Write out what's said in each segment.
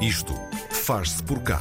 Isto faz-se por cá.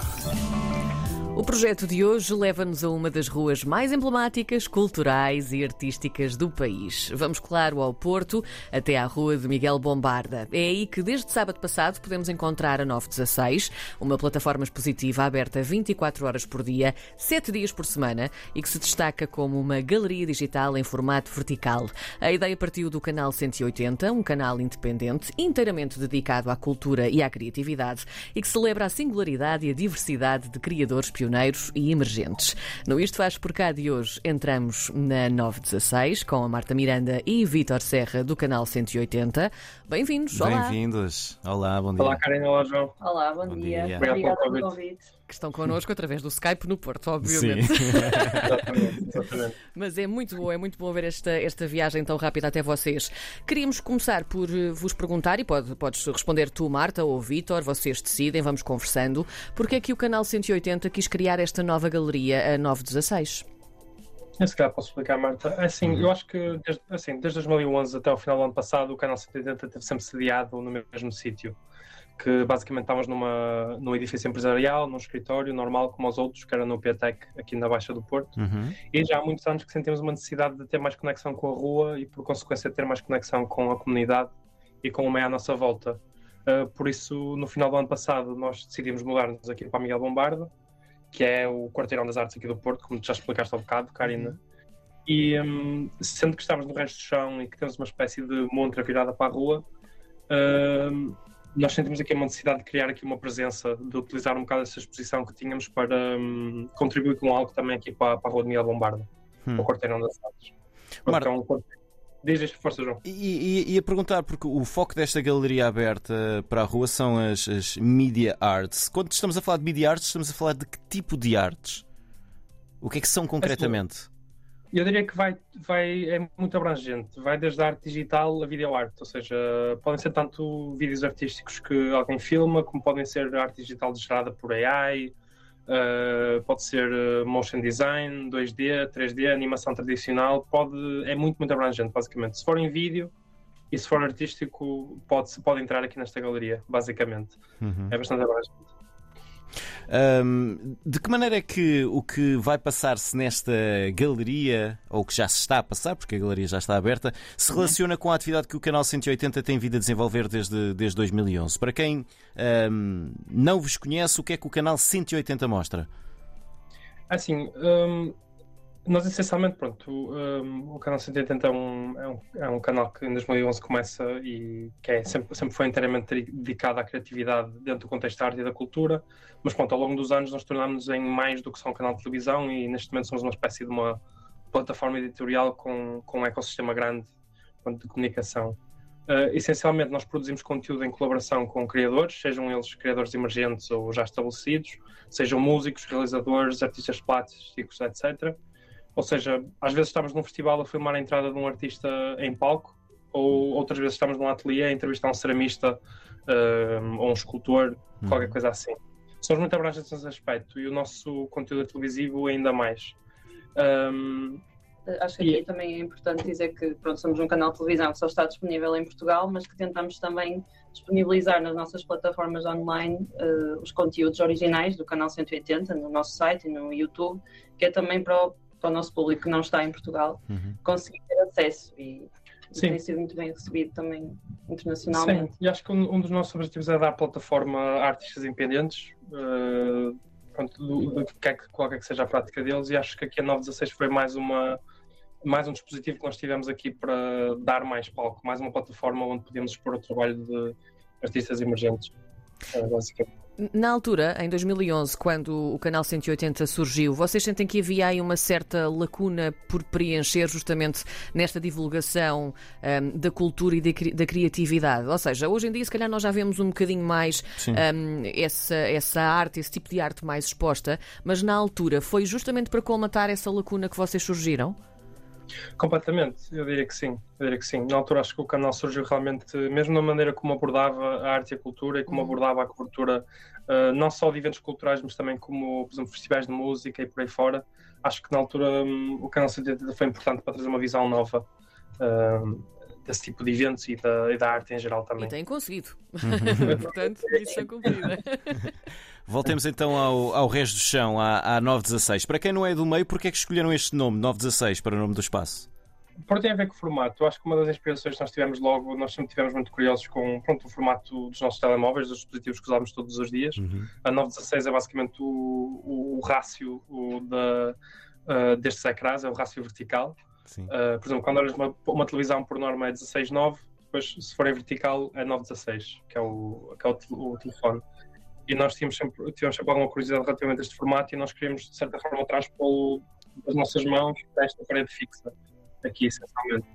O projeto de hoje leva-nos a uma das ruas mais emblemáticas, culturais e artísticas do país. Vamos, claro, ao Porto, até à Rua de Miguel Bombarda. É aí que, desde sábado passado, podemos encontrar a 916, uma plataforma expositiva aberta 24 horas por dia, 7 dias por semana e que se destaca como uma galeria digital em formato vertical. A ideia partiu do Canal 180, um canal independente, inteiramente dedicado à cultura e à criatividade e que celebra a singularidade e a diversidade de criadores pioneiros pioneiros e emergentes. No Isto Faz Por Cá de hoje, entramos na 916 com a Marta Miranda e Vítor Serra do canal 180. Bem-vindos, olá. Bem-vindos. Olá, bom dia. Olá, Karen. Olá, João. Olá, bom, bom dia. dia. Obrigada pelo convite. Que estão connosco através do Skype no Porto, obviamente. Sim. exatamente, exatamente. Mas é muito bom, é muito bom ver esta, esta viagem tão rápida até vocês. Queríamos começar por eh, vos perguntar, e pode, podes responder tu, Marta, ou Vítor, vocês decidem, vamos conversando, porque é que o canal 180 quis criar esta nova galeria, a 916? Eu se calhar posso explicar, Marta. Assim, uhum. eu acho que desde, assim, desde 2011 até o final do ano passado, o canal 180 teve sempre sediado no mesmo sítio que basicamente estávamos numa, num edifício empresarial, num escritório normal como os outros, que era no PTEC, aqui na Baixa do Porto. Uhum. E já há muitos anos que sentimos uma necessidade de ter mais conexão com a rua e, por consequência, ter mais conexão com a comunidade e com o meio à nossa volta. Uh, por isso, no final do ano passado, nós decidimos mudar-nos aqui para Miguel Bombardo, que é o quarteirão das artes aqui do Porto, como tu já explicaste há um bocado, Karina. Uhum. E um, sendo que estamos no resto do chão e que temos uma espécie de montra virada para a rua, uh, nós sentimos aqui uma necessidade de criar aqui uma presença, de utilizar um bocado essa exposição que tínhamos para um, contribuir com algo também aqui para, para a Rua de Miguel Bombarda, hum. o Quarteirão das Artes. Marta, então, diz esta força, João. E, e, e, a perguntar, porque o foco desta galeria aberta para a rua são as, as media arts. Quando estamos a falar de media arts, estamos a falar de que tipo de artes? O que é que são concretamente? Eu diria que vai, vai, é muito abrangente. Vai desde a arte digital a videoarte, ou seja, podem ser tanto vídeos artísticos que alguém filma, como podem ser arte digital gerada por AI, uh, pode ser eh, motion design, 2D, 3D, animação tradicional, pode, é muito, muito abrangente, basicamente. Se for em vídeo e se for artístico, pode, pode entrar aqui nesta galeria, basicamente. Uhum. É bastante abrangente. Um, de que maneira é que o que vai passar-se nesta galeria, ou que já se está a passar, porque a galeria já está aberta, se relaciona com a atividade que o Canal 180 tem vindo a desenvolver desde, desde 2011? Para quem um, não vos conhece, o que é que o Canal 180 mostra? Assim, um, nós, essencialmente, pronto, um, o canal 180 é um, é, um, é um canal que em 2011 começa e que é, sempre, sempre foi inteiramente dedicado à criatividade dentro do contexto da arte e da cultura, mas pronto, ao longo dos anos nós tornámos-nos em mais do que só um canal de televisão e neste momento somos uma espécie de uma plataforma editorial com, com um ecossistema grande pronto, de comunicação. Uh, essencialmente, nós produzimos conteúdo em colaboração com criadores, sejam eles criadores emergentes ou já estabelecidos, sejam músicos, realizadores, artistas plásticos, etc. Ou seja, às vezes estamos num festival a filmar a entrada de um artista em palco, ou outras vezes estamos num ateliê a entrevistar um ceramista uh, ou um escultor, uhum. qualquer coisa assim. Somos muito abrangentes nesse aspecto e o nosso conteúdo televisivo ainda mais. Um, Acho que aqui e... também é importante dizer que pronto, somos um canal de televisão que só está disponível em Portugal, mas que tentamos também disponibilizar nas nossas plataformas online uh, os conteúdos originais do canal 180, no nosso site e no YouTube, que é também para o para o nosso público que não está em Portugal uhum. conseguir ter acesso e, e tem sido muito bem recebido também internacionalmente. Sim, e acho que um, um dos nossos objetivos é dar plataforma a artistas independentes, uh, pronto, do, do, que é que, qualquer que seja a prática deles, e acho que aqui a 916 foi mais uma mais um dispositivo que nós tivemos aqui para dar mais palco, mais uma plataforma onde podíamos expor o trabalho de artistas emergentes, uh, basicamente. Na altura, em 2011, quando o canal 180 surgiu, vocês sentem que havia aí uma certa lacuna por preencher justamente nesta divulgação um, da cultura e da criatividade? Ou seja, hoje em dia, se calhar, nós já vemos um bocadinho mais um, essa, essa arte, esse tipo de arte mais exposta, mas na altura foi justamente para colmatar essa lacuna que vocês surgiram? Completamente, eu diria que sim, eu diria que sim. Na altura acho que o canal surgiu realmente, mesmo na maneira como abordava a arte e a cultura e como uhum. abordava a cobertura, uh, não só de eventos culturais, mas também como, por exemplo, festivais de música e por aí fora. Acho que na altura um, o canal 70 foi importante para trazer uma visão nova uh, desse tipo de eventos e da, e da arte em geral também. E tem conseguido. Portanto, missão cumprida. Voltemos então ao, ao resto do chão, à, à 916. Para quem não é do meio, porquê é que escolheram este nome, 916, para o nome do espaço? Por tem a ver com o formato. Eu acho que uma das inspirações que nós tivemos logo, nós sempre tivemos muito curiosos com pronto, o formato dos nossos telemóveis, dos dispositivos que usamos todos os dias. Uhum. A 916 é basicamente o, o, o rácio o da, uh, destes ecrãs, é o rácio vertical. Uh, por exemplo, quando olhas uma, uma televisão por norma é 16.9, depois se for em vertical é 916, que é o, que é o, o telefone. E nós tínhamos sempre, tínhamos sempre alguma curiosidade relativamente a este formato e nós queríamos, de certa forma, transpô-lo das nossas mãos para esta parede fixa, aqui essencialmente.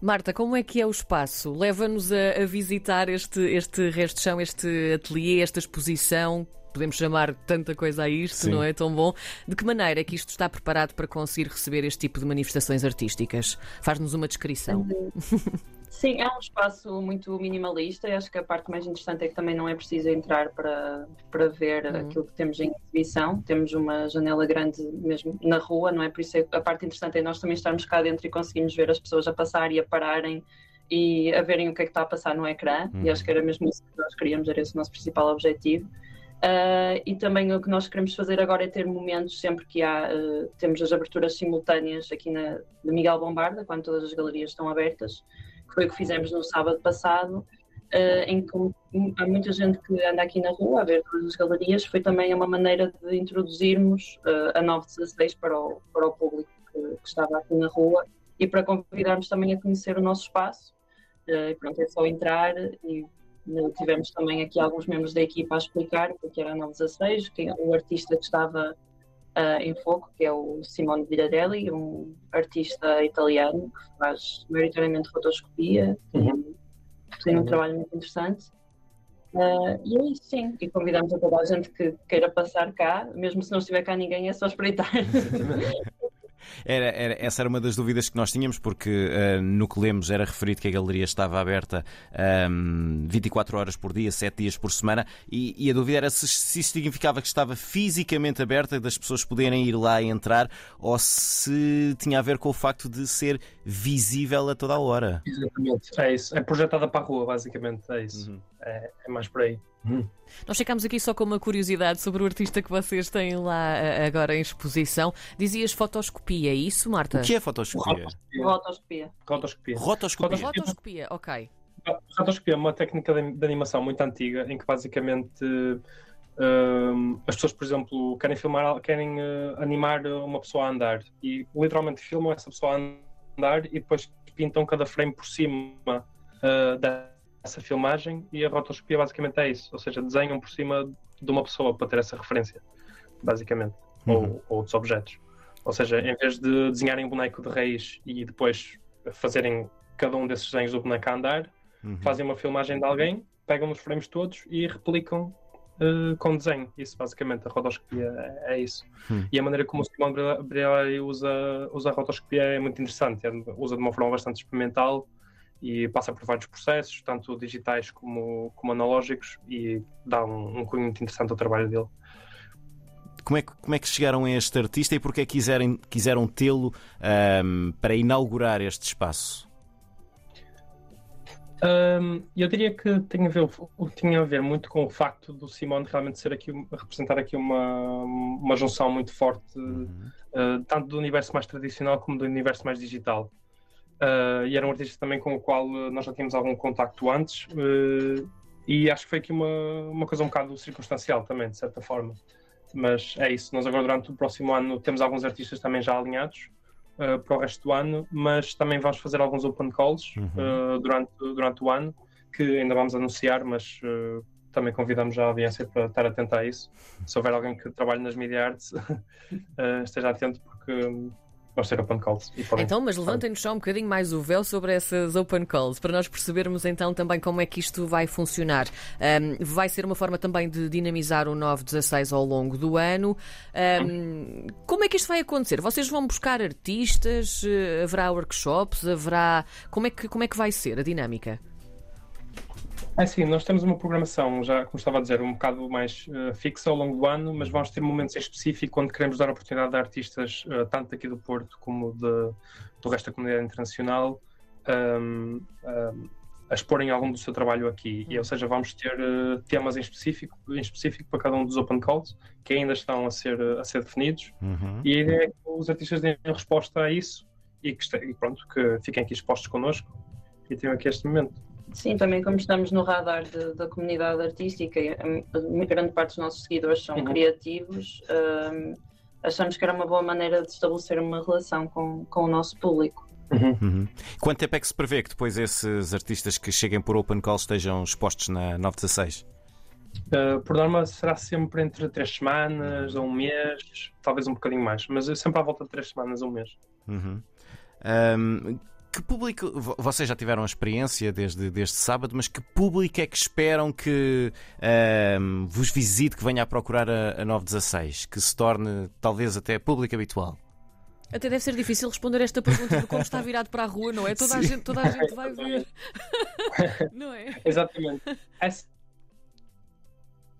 Marta, como é que é o espaço? Leva-nos a, a, visitar este, este resto de chão, este ateliê, esta exposição podemos chamar tanta coisa a isto, Sim. não é tão bom? De que maneira é que isto está preparado para conseguir receber este tipo de manifestações artísticas? Faz-nos uma descrição. Sim, é um espaço muito minimalista e acho que a parte mais interessante é que também não é preciso entrar para, para ver uhum. aquilo que temos em exibição. Temos uma janela grande mesmo na rua, não é? Por isso é, a parte interessante é nós também estarmos cá dentro e conseguirmos ver as pessoas a passar e a pararem e a verem o que é que está a passar no ecrã. Uhum. E acho que era mesmo isso que nós queríamos, era esse o nosso principal objetivo. Uh, e também o que nós queremos fazer agora é ter momentos sempre que há, uh, temos as aberturas simultâneas aqui na, de Miguel Bombarda, quando todas as galerias estão abertas, que foi o que fizemos no sábado passado, uh, em que há muita gente que anda aqui na rua a ver todas as galerias, foi também uma maneira de introduzirmos a 916 para o, para o público que, que, estava aqui na rua e para convidarmos também a conhecer o nosso espaço. e pronto, é só entrar e Tivemos também aqui alguns membros da equipa a explicar o que era a 916, quem, é o artista que estava uh, em foco, que é o Simone Viradelli, um artista italiano que faz maioritariamente rotoscopia uhum. e tem um trabalho muito interessante. Uh, e é isso, sim. E convidamos a toda a gente que queira passar cá, mesmo se não estiver cá ninguém, é só espreitar. Era, era, essa era uma das dúvidas que nós tínhamos, porque uh, no que lemos era referido que a galeria estava aberta um, 24 horas por dia, 7 dias por semana, e, e a dúvida era se, se, isso significava que estava fisicamente aberta, das pessoas poderem ir lá e entrar, ou se tinha a ver com o facto de ser visível a toda a hora. Exatamente, é isso. É projetada para a rua, basicamente, é isso. Uhum. É, é mais por aí. Hum. Nós ficamos aqui só com uma curiosidade sobre o artista que vocês têm lá eh, agora em exposição. Dizias fotoscopia, é isso, Marta? O que é fotoscopia? Rotoscopia. Rotoscopia. Rotoscopia. Rotoscopia, ok. Rotoscopia é uma técnica de, animação muito antiga em que basicamente uh, as pessoas, por exemplo, querem filmar, querem uh, animar uma pessoa a andar e literalmente filmam essa pessoa a andar e depois pintam cada frame por cima uh, da essa filmagem e a rotoscopia basicamente é isso, ou seja, desenham por cima de uma pessoa para ter essa referência, basicamente, uhum. ou, ou outros objetos. Ou seja, em vez de desenharem um boneco de raiz e depois fazerem cada um desses desenhos do boneco a andar, uhum. fazem uma filmagem de alguém, pegam os frames todos e replicam uh, com desenho. Isso, basicamente, a rotoscopia é, é isso. Uhum. E a maneira como o Simon Brielli usa, usa a rotoscopia é muito interessante. Ele usa de uma forma bastante experimental e passa por vários processos, tanto digitais como, como analógicos, e dá um, um cunho muito interessante ao trabalho dele. Como é, que, como é que chegaram a este artista e porque que quiserem, quiseram tê-lo um, para inaugurar este espaço? Um, eu diria que tem a, ver, tinha a ver muito com o facto do Simone realmente ser aqui, representar aqui uma, uma junção muito forte, uhum. uh, tanto do universo mais tradicional como do universo mais digital. Uh, e era um artista também com o qual uh, nós já tínhamos algum contacto antes uh, e acho que foi aqui uma, uma coisa um bocado circunstancial também, de certa forma. Mas é isso, nós agora durante o próximo ano temos alguns artistas também já alinhados para o resto do ano, mas também vamos fazer alguns open calls uhum. durante, durante o ano, que ainda vamos anunciar, mas também convidamos a audiência para estar atenta a isso. Se houver alguém que trabalhe nas media arts, esteja atento porque open calls. Podem... Então, mas levantem-nos só um bocadinho mais o véu sobre essas open calls, para nós percebermos então também como é que isto vai funcionar. Um, vai ser uma forma também de dinamizar o 916 ao longo do ano. Um, como é que isto vai acontecer? Vocês vão buscar artistas? Eh, haverá workshops? Haverá. Como é que, como é que vai ser a dinâmica? É sim, nós temos uma programação, já como estava a dizer, um bocado mais uh, fixa ao longo do ano, mas vamos ter momentos em específico onde queremos dar oportunidade a artistas, uh, tanto aqui do Porto como de, do resto da comunidade internacional, um, um, a exporem algum do seu trabalho aqui. E, ou seja, vamos ter uh, temas em específico, em específico para cada um dos open calls que ainda estão a ser, a ser definidos. Uhum. E a ideia é que os artistas deem resposta a isso e que, e pronto, que fiquem aqui expostos connosco e tenham aqui este momento. Sim, também como estamos no radar de- da comunidade artística, e a, a grande parte dos nossos seguidores são Uhum. criativos, hum, achamos que era uma boa maneira de estabelecer uma relação com, com o nosso público. Uhum. Quanto tempo é que se prevê que depois esses artistas que cheguem por open call estejam expostos na 916? Uh, por norma será sempre entre três semanas a um mês, talvez um bocadinho mais, mas é sempre à volta de três semanas a um mês. Uhum. Ahm, que público. vo- Vocês já tiveram a experiência desde, desde sábado, mas que público é que esperam que ahm, vos visite, que venha a procurar a, a 916? Que se torne talvez até público habitual? Até deve ser difícil responder esta pergunta porque como está virado para a rua, não é? Toda a gente, toda a gente vai ver. Não é? Exatamente. É,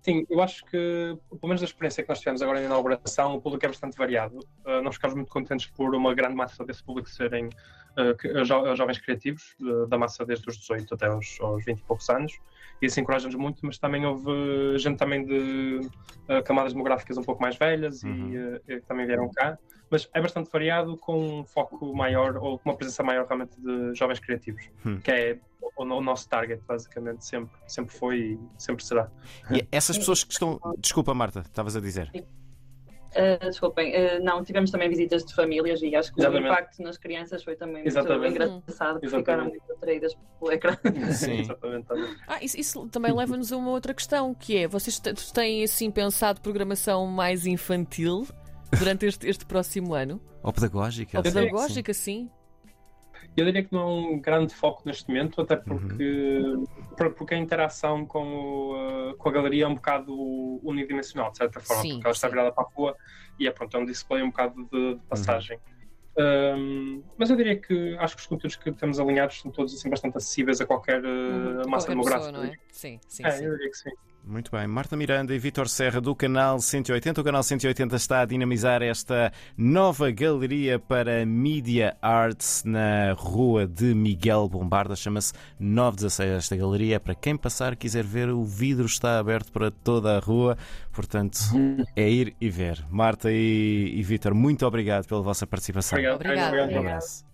sim, eu acho que, pelo menos da experiência que nós tivemos agora na inauguração, o público é bastante variado. Uh, nós ficamos muito contentes por uma grande massa desse público serem uh, jovens criativos, uh, da massa desde os 18 até aos, aos 20 e poucos anos. E isso encoraja-nos muito, mas também houve gente também de uh, camadas demográficas um pouco mais velhas Uhum. e, uh, que também vieram cá. Mas é bastante variado, com um foco maior, ou com uma presença maior realmente de jovens criativos, Hum. que é o, o nosso target, basicamente, sempre, sempre foi e sempre será. E essas pessoas que estão. Desculpa, Marta, estavas a dizer. Uh, desculpem, uh, não, tivemos também visitas de famílias e acho que Exatamente. o impacto nas crianças foi também muito engraçado, porque ficaram muito atraídas pelo ecrã. Sim. Exatamente. também. Ah, isso, isso também leva-nos a uma outra questão, que é, vocês têm assim pensado programação mais infantil durante este, este próximo ano? Ou pedagógica? Ou pedagógica, sim? Eu diria que não é um grande foco neste momento, até porque, por- porque a interação com, o, uh, com a galeria é um bocado unidimensional, de certa forma, Sim, porque ela está sim. virada para a rua e é, pronto, é um display um bocado de, de passagem. Um, mas eu diria que acho que os conteúdos que temos alinhados são todos assim, bastante acessíveis a qualquer uh, Uhum. massa Qualquer demográfica. pessoa, não é? Sim, sim, É, sim. eu diria que sim. Muito bem. Marta Miranda e Vítor Serra do Canal 180. O Canal 180 está a dinamizar esta nova galeria para Media Arts na rua de Miguel Bombarda. Chama-se 916. Esta galeria é para quem passar quiser ver. O vidro está aberto para toda a rua. Portanto, é ir e ver. Marta e, e Vítor, muito obrigado pela vossa participação. Obrigado. Obrigado. Um abraço.